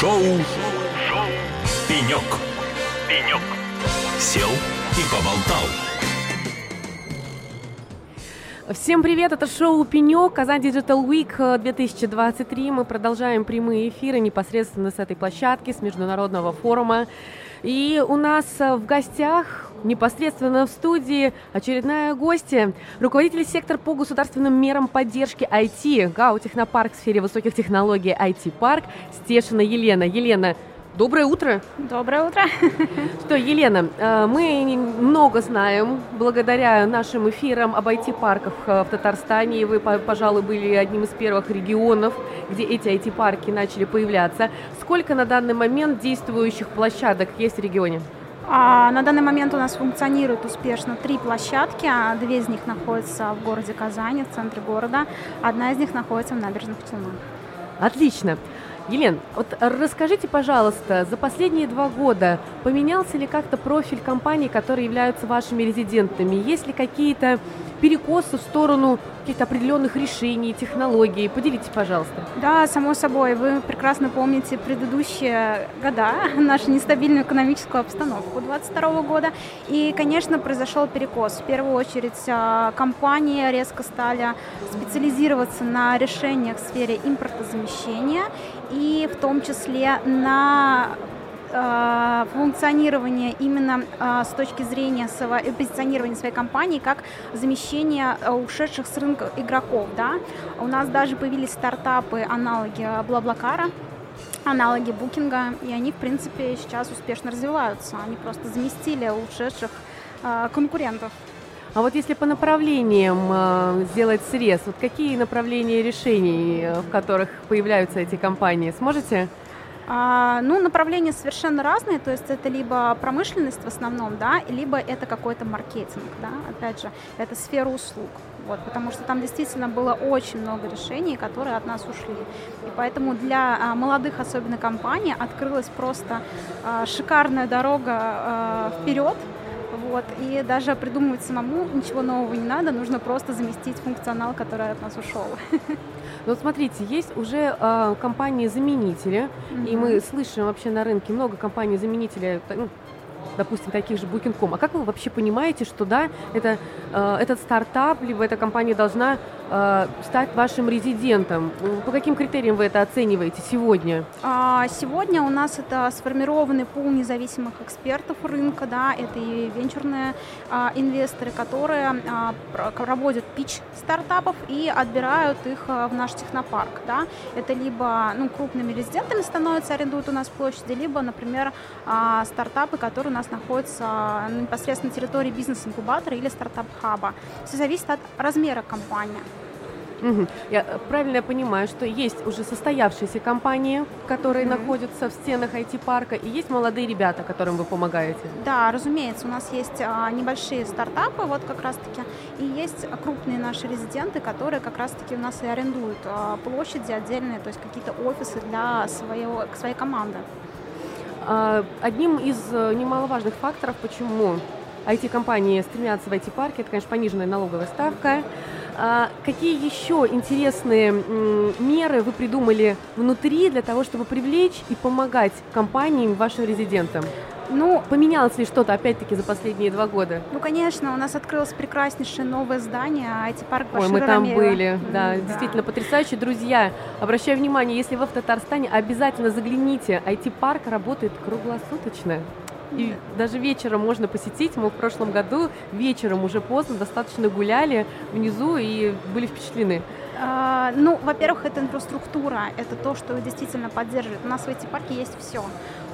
Шоу. Шоу. Пенек. Пенек. Сел и поболтал. Всем привет, это шоу «Пенек», Казань Digital Week 2023. Мы продолжаем прямые эфиры непосредственно с этой площадки, с международного форума. И у нас в гостях непосредственно в студии очередная гостья, руководитель сектора по государственным мерам поддержки IT, ГАУ Технопарк в сфере высоких технологий IT-парк Стешина Елена. Елена, Доброе утро. Доброе утро. Что, Елена, э, мы много знаем благодаря нашим эфирам об IT-парках э, в Татарстане. Вы, пожалуй, были одним из первых регионов, где эти IT-парки начали появляться. Сколько на данный момент действующих площадок есть в регионе? А, на данный момент у нас функционирует успешно три площадки. А две из них находятся в городе Казани, в центре города. Одна из них находится в набережных Челнах. Отлично. Елен, вот расскажите, пожалуйста, за последние два года поменялся ли как-то профиль компаний, которые являются вашими резидентами? Есть ли какие-то перекосы в сторону каких-то определенных решений, технологий? Поделитесь, пожалуйста. Да, само собой. Вы прекрасно помните предыдущие года, нашу нестабильную экономическую обстановку 2022 года. И, конечно, произошел перекос. В первую очередь а, компании резко стали специализироваться на решениях в сфере импортозамещения и в том числе на функционирование именно э, с точки зрения своего, позиционирования своей компании как замещение э, ушедших с рынка игроков. Да? У нас даже появились стартапы, аналоги Блаблакара, аналоги Букинга, и они, в принципе, сейчас успешно развиваются. Они просто заместили ушедших конкурентов. А вот если по направлениям э, сделать срез, вот какие направления решений, э, в которых появляются эти компании, сможете? А, ну, направления совершенно разные, то есть это либо промышленность в основном, да, либо это какой-то маркетинг, да, опять же, это сфера услуг, вот, потому что там действительно было очень много решений, которые от нас ушли. И поэтому для а, молодых, особенно компаний, открылась просто а, шикарная дорога вперед, вот, и даже придумывать самому ничего нового не надо, нужно просто заместить функционал, который от нас ушел. Ну смотрите, есть уже э, компании-заменители, mm-hmm. и мы слышим вообще на рынке много компаний-заменителей, ну, допустим, таких же Booking.com. А как вы вообще понимаете, что да, это, э, этот стартап, либо эта компания должна стать вашим резидентом? По каким критериям вы это оцениваете сегодня? А, сегодня у нас это сформированный пул независимых экспертов рынка, да, это и венчурные а, инвесторы, которые а, проводят пич стартапов и отбирают их в наш технопарк, да. Это либо ну, крупными резидентами становятся, арендуют у нас площади, либо, например, стартапы, которые у нас находятся непосредственно на территории бизнес-инкубатора или стартап-хаба. Все зависит от размера компании. Угу. Я э, правильно понимаю, что есть уже состоявшиеся компании, которые mm находятся в стенах IT-парка, и есть молодые ребята, которым вы помогаете? Да, разумеется, у нас есть а, небольшие стартапы, вот как раз-таки, и есть крупные наши резиденты, которые как раз-таки у нас и арендуют а, площади отдельные, то есть какие-то офисы для своего, своей команды. А, одним из э, немаловажных факторов, почему IT-компании стремятся в IT-парке, это, конечно, пониженная налоговая ставка. А какие еще интересные меры вы придумали внутри для того, чтобы привлечь и помогать компаниям, вашим резидентам? Ну, поменялось ли что-то, опять-таки, за последние два года? Ну, конечно, у нас открылось прекраснейшее новое здание, IT-парк Ой, мы там были, да, да, действительно потрясающе. Друзья, обращаю внимание, если вы в Татарстане, обязательно загляните, IT-парк работает круглосуточно. И даже вечером можно посетить. Мы в прошлом году вечером уже поздно достаточно гуляли внизу и были впечатлены. А, ну, во-первых, это инфраструктура, это то, что действительно поддерживает. У нас в эти парке есть все.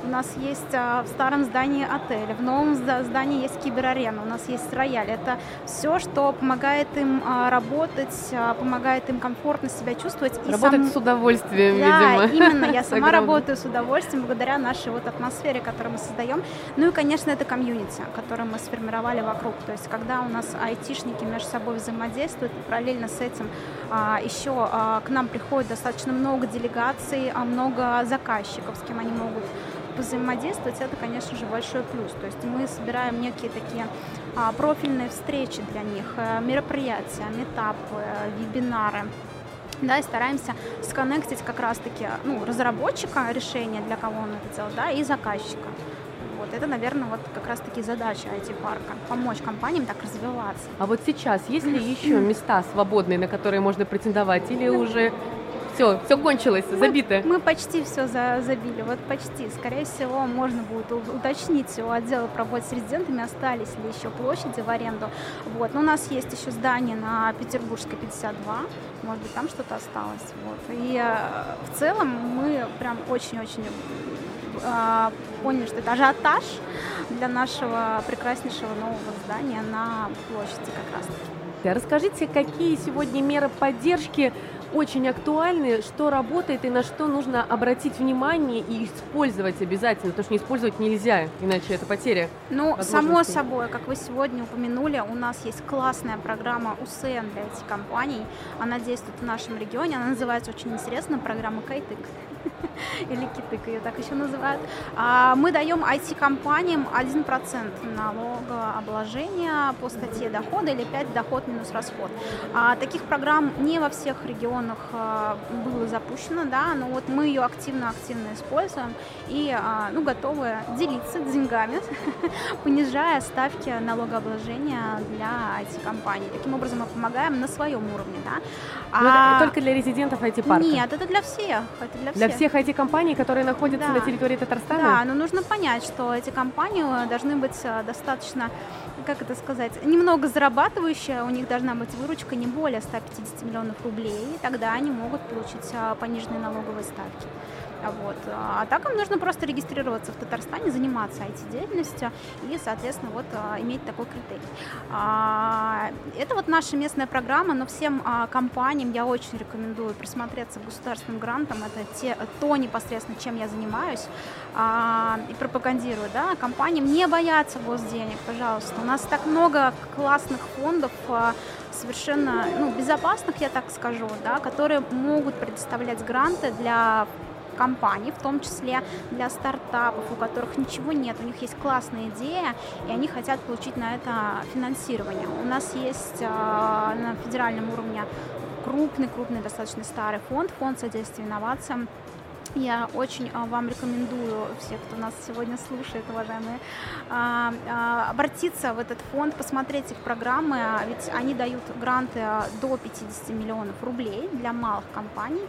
У нас есть а, в старом здании отель, в новом здании есть киберарена, у нас есть рояль. Это все, что помогает им а, работать, помогает им комфортно себя чувствовать. И работать сам... с удовольствием, да, видимо. именно. Я сама работаю с удовольствием благодаря нашей вот атмосфере, которую мы создаем. Ну и, конечно, это комьюнити, которое мы сформировали вокруг. То есть, когда у нас айтишники между собой взаимодействуют, параллельно с этим еще к нам приходит достаточно много делегаций, много заказчиков, с кем они могут взаимодействовать, это, конечно же, большой плюс. То есть мы собираем некие такие а, профильные встречи для них, э, мероприятия, метапы, вебинары да, и стараемся сконнектить как раз-таки ну, разработчика решения, для кого он это делает, да, и заказчика. Это, наверное, вот как раз-таки задача IT-парка – помочь компаниям так развиваться. А вот сейчас есть ли еще места свободные, на которые можно претендовать, или уже все, все кончилось, забито. Мы, мы почти все за, забили, вот почти. Скорее всего, можно будет уточнить у отдела по работе с резидентами, остались ли еще площади в аренду. Вот. Но у нас есть еще здание на Петербургской 52, может быть, там что-то осталось. Вот. И э, в целом мы прям очень-очень э, поняли, что это ажиотаж для нашего прекраснейшего нового здания на площади как раз таки. Расскажите, какие сегодня меры поддержки очень актуальны, что работает и на что нужно обратить внимание и использовать обязательно, потому что не использовать нельзя, иначе это потеря. Ну, само собой, как вы сегодня упомянули, у нас есть классная программа УСН для этих компаний. Она действует в нашем регионе, она называется очень интересно, программа Кайтык или Китык ее так еще называют. А, мы даем IT-компаниям 1% налогообложения по статье дохода или 5 доход минус расход. А, таких программ не во всех регионах а, было запущено, да, но вот мы ее активно-активно используем и ну, готовы делиться деньгами, понижая ставки налогообложения для IT-компаний. Таким образом мы помогаем на своем уровне. Да. А... только для резидентов IT-парка? Нет, это для всех. Это для всех. Для всех IT-компаний, которые находятся да. на территории Татарстана? Да, но нужно понять, что эти компании должны быть э, достаточно, как это сказать, немного зарабатывающие, у них должна быть выручка не более 150 миллионов рублей, и тогда они могут получить э, пониженные налоговые ставки. Вот. А так им нужно просто регистрироваться в Татарстане, заниматься IT-деятельностью и, соответственно, вот а, иметь такой критерий. А, это вот наша местная программа, но всем а, компаниям я очень рекомендую присмотреться к государственным грантам. Это те, то непосредственно, чем я занимаюсь и пропагандирую. Да? Компаниям не бояться госденег, пожалуйста. У нас так много классных фондов, совершенно ну, безопасных, я так скажу, да, которые могут предоставлять гранты для компаний, в том числе для стартапов, у которых ничего нет, у них есть классная идея, и они хотят получить на это финансирование. У нас есть э, на федеральном уровне крупный-крупный, достаточно старый фонд, фонд содействия инновациям, я очень а, вам рекомендую, все, кто нас сегодня слушает, уважаемые, а, а, обратиться в этот фонд, посмотреть их программы, ведь они дают гранты до 50 миллионов рублей для малых компаний.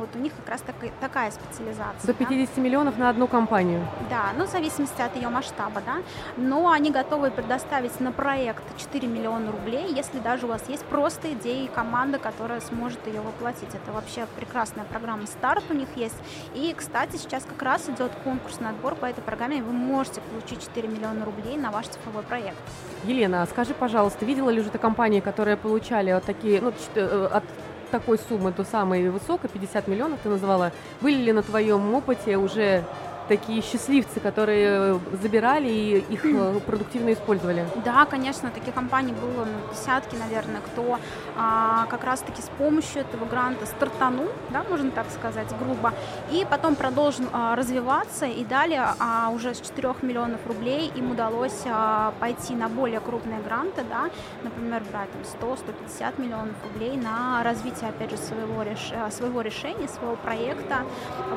Вот у них как раз так, такая специализация. До 50 да? миллионов на одну компанию? Да, ну в зависимости от ее масштаба, да. Но они готовы предоставить на проект 4 миллиона рублей, если даже у вас есть просто идея и команда, которая сможет ее воплотить. Это вообще прекрасная программа «Старт» у них есть. И, кстати, сейчас как раз идет конкурсный отбор по этой программе, вы можете получить 4 миллиона рублей на ваш цифровой проект. Елена, скажи, пожалуйста, видела ли уже ты компании, которые получали вот такие, ну, э, от такой суммы до самой высокой, 50 миллионов ты назвала, были ли на твоем опыте уже такие счастливцы, которые э, забирали и их э, продуктивно использовали? Да, конечно, таких компаний было ну, десятки, наверное, кто а, как раз-таки с помощью этого гранта стартанул, да, можно так сказать, грубо, и потом продолжил а, развиваться, и далее а, уже с 4 миллионов рублей им удалось а, пойти на более крупные гранты, да, например, брать там 100-150 миллионов рублей на развитие, опять же, своего, реш... своего решения, своего проекта,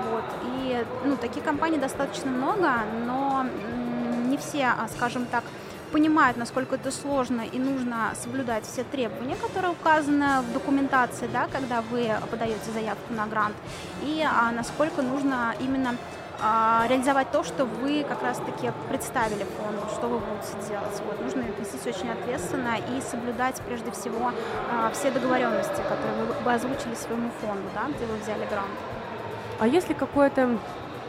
вот, и, ну, такие компании достаточно много, но не все, а, скажем так, понимают, насколько это сложно и нужно соблюдать все требования, которые указаны в документации, да, когда вы подаете заявку на грант, и а, насколько нужно именно а, реализовать то, что вы как раз-таки представили фонду, что вы будете делать. Вот, нужно отнестись очень ответственно и соблюдать прежде всего все договоренности, которые вы, вы озвучили своему фонду, да, где вы взяли грант. А если какое-то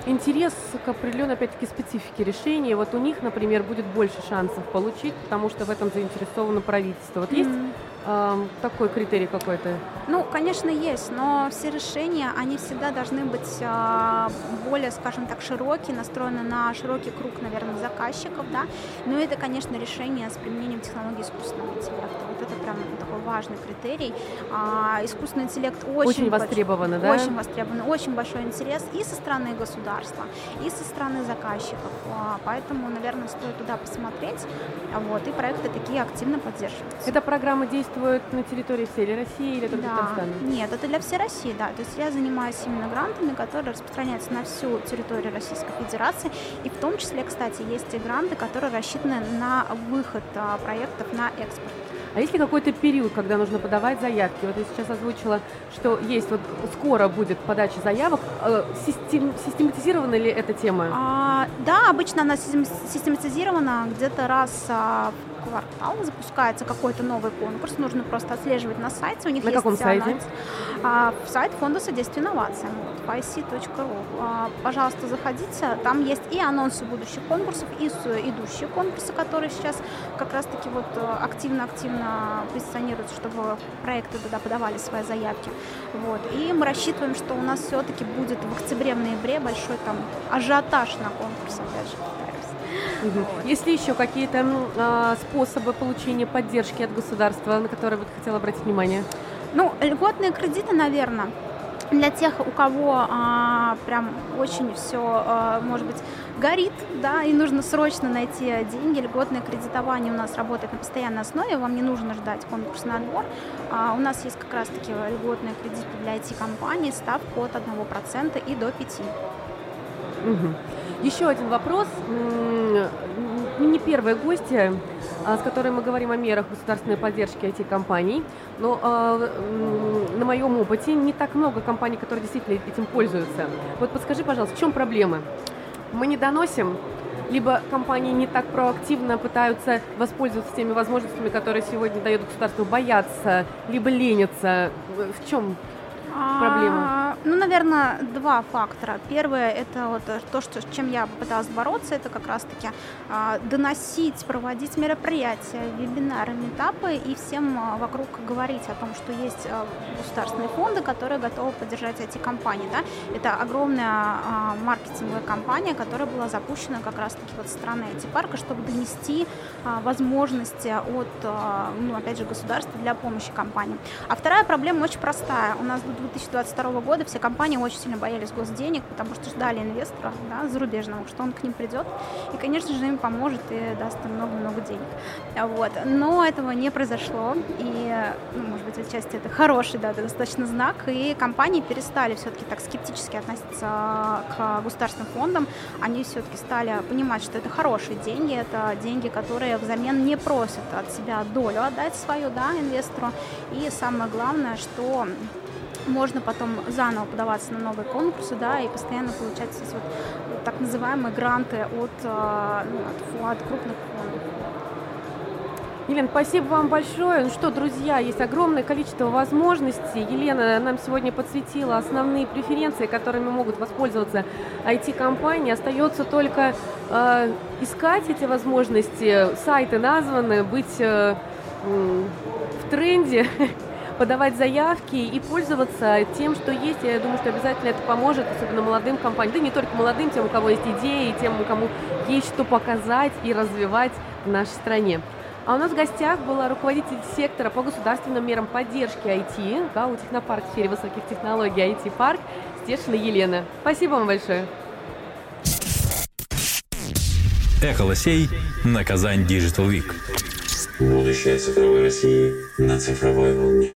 интерес к определенной, опять-таки, специфике решения. Вот у них, например, будет больше шансов получить, потому что в этом заинтересовано правительство. Вот mm-hmm. есть э, такой критерий какой-то? Ну, конечно, есть, но все решения, они всегда должны быть э, более, скажем так, широкие, настроены на широкий круг, наверное, заказчиков, да. Но это, конечно, решение с применением технологий искусственного интеллекта. Вот это прям такой важный критерий. А, искусственный интеллект очень, очень востребован, да? Очень востребован, очень большой интерес и со стороны государства, и со стороны заказчиков. А, поэтому, наверное, стоит туда посмотреть. Вот, и проекты такие активно поддерживаются. Эта программа действует действует на территории всей России или только да. Татарстана? Нет, это для всей России, да. То есть я занимаюсь именно грантами, которые распространяются на всю территорию Российской Федерации. И в том числе, кстати, есть и гранты, которые рассчитаны на выход а, проектов на экспорт. А есть ли какой-то период, когда нужно подавать заявки? Вот я сейчас озвучила, что есть вот скоро будет подача заявок. Э, систем, систематизирована ли эта тема? А, да, обычно она систематизирована где-то раз а, квартал запускается какой-то новый конкурс, нужно просто отслеживать на сайте. У них на есть каком сайте? А, сайт Фонда содействия инновациям, вот, ic.ru. А, пожалуйста, заходите, там есть и анонсы будущих конкурсов, и идущие конкурсы, которые сейчас как раз-таки вот э, активно-активно позиционируются, чтобы проекты туда подавали свои заявки. Вот. И мы рассчитываем, что у нас все-таки будет в октябре, в ноябре большой там ажиотаж на конкурс, опять же. Угу. Есть ли еще какие-то э, способы получения поддержки от государства, на которые бы ты хотела обратить внимание? Ну, льготные кредиты, наверное, для тех, у кого а, прям очень все, а, может быть, горит, да, и нужно срочно найти деньги. Льготное кредитование у нас работает на постоянной основе, вам не нужно ждать конкурсный отбор. А, у нас есть как раз-таки льготные кредиты для IT-компаний, ставку от 1% и до 5%. Угу. Еще один вопрос. Не первые гости, а, с которой мы говорим о мерах государственной поддержки IT-компаний, но э, на моем опыте не так много компаний, которые действительно этим пользуются. Вот подскажи, пожалуйста, в чем проблемы? Мы не доносим, либо компании не так проактивно пытаются воспользоваться теми возможностями, которые сегодня дает государство, боятся, либо ленятся. В чем проблема? Ну, наверное, два фактора. Первое – это вот то, что, с чем я пыталась бороться, это как раз-таки а, доносить, проводить мероприятия, вебинары, метапы и всем а, вокруг говорить о том, что есть а, государственные фонды, которые готовы поддержать эти компании. Да? Это огромная а, маркетинговая компания, которая была запущена как раз-таки вот со стороны IT-парка, чтобы донести а, возможности от, а, ну, опять же, государства для помощи компаниям. А вторая проблема очень простая. У нас до 2022 года все компании очень сильно боялись госденег, потому что ждали инвестора да, зарубежного, что он к ним придет и, конечно же, им поможет и даст им много-много денег. Вот. Но этого не произошло, и, ну, может быть, отчасти это хороший, да, достаточно знак, и компании перестали все-таки так скептически относиться к государственным фондам, они все-таки стали понимать, что это хорошие деньги, это деньги, которые взамен не просят от себя долю отдать свою, да, инвестору, и самое главное, что можно потом заново подаваться на новые конкурсы, да, и постоянно получать эти вот так называемые гранты от, э, ну, от, от крупных фондов. Елена, спасибо вам большое. Ну что, друзья, есть огромное количество возможностей. Елена нам сегодня подсветила основные преференции, которыми могут воспользоваться IT-компании. Остается только э, искать эти возможности. Сайты названы, быть э, в тренде подавать заявки и пользоваться тем, что есть. Я думаю, что обязательно это поможет, особенно молодым компаниям, да не только молодым, тем, у кого есть идеи, тем, у кому есть что показать и развивать в нашей стране. А у нас в гостях была руководитель сектора по государственным мерам поддержки IT, ГАУ Технопарк в сфере высоких технологий IT-парк Стешина Елена. Спасибо вам большое. Эхолосей на Казань Digital Week. Будущее цифровой России на цифровой волне.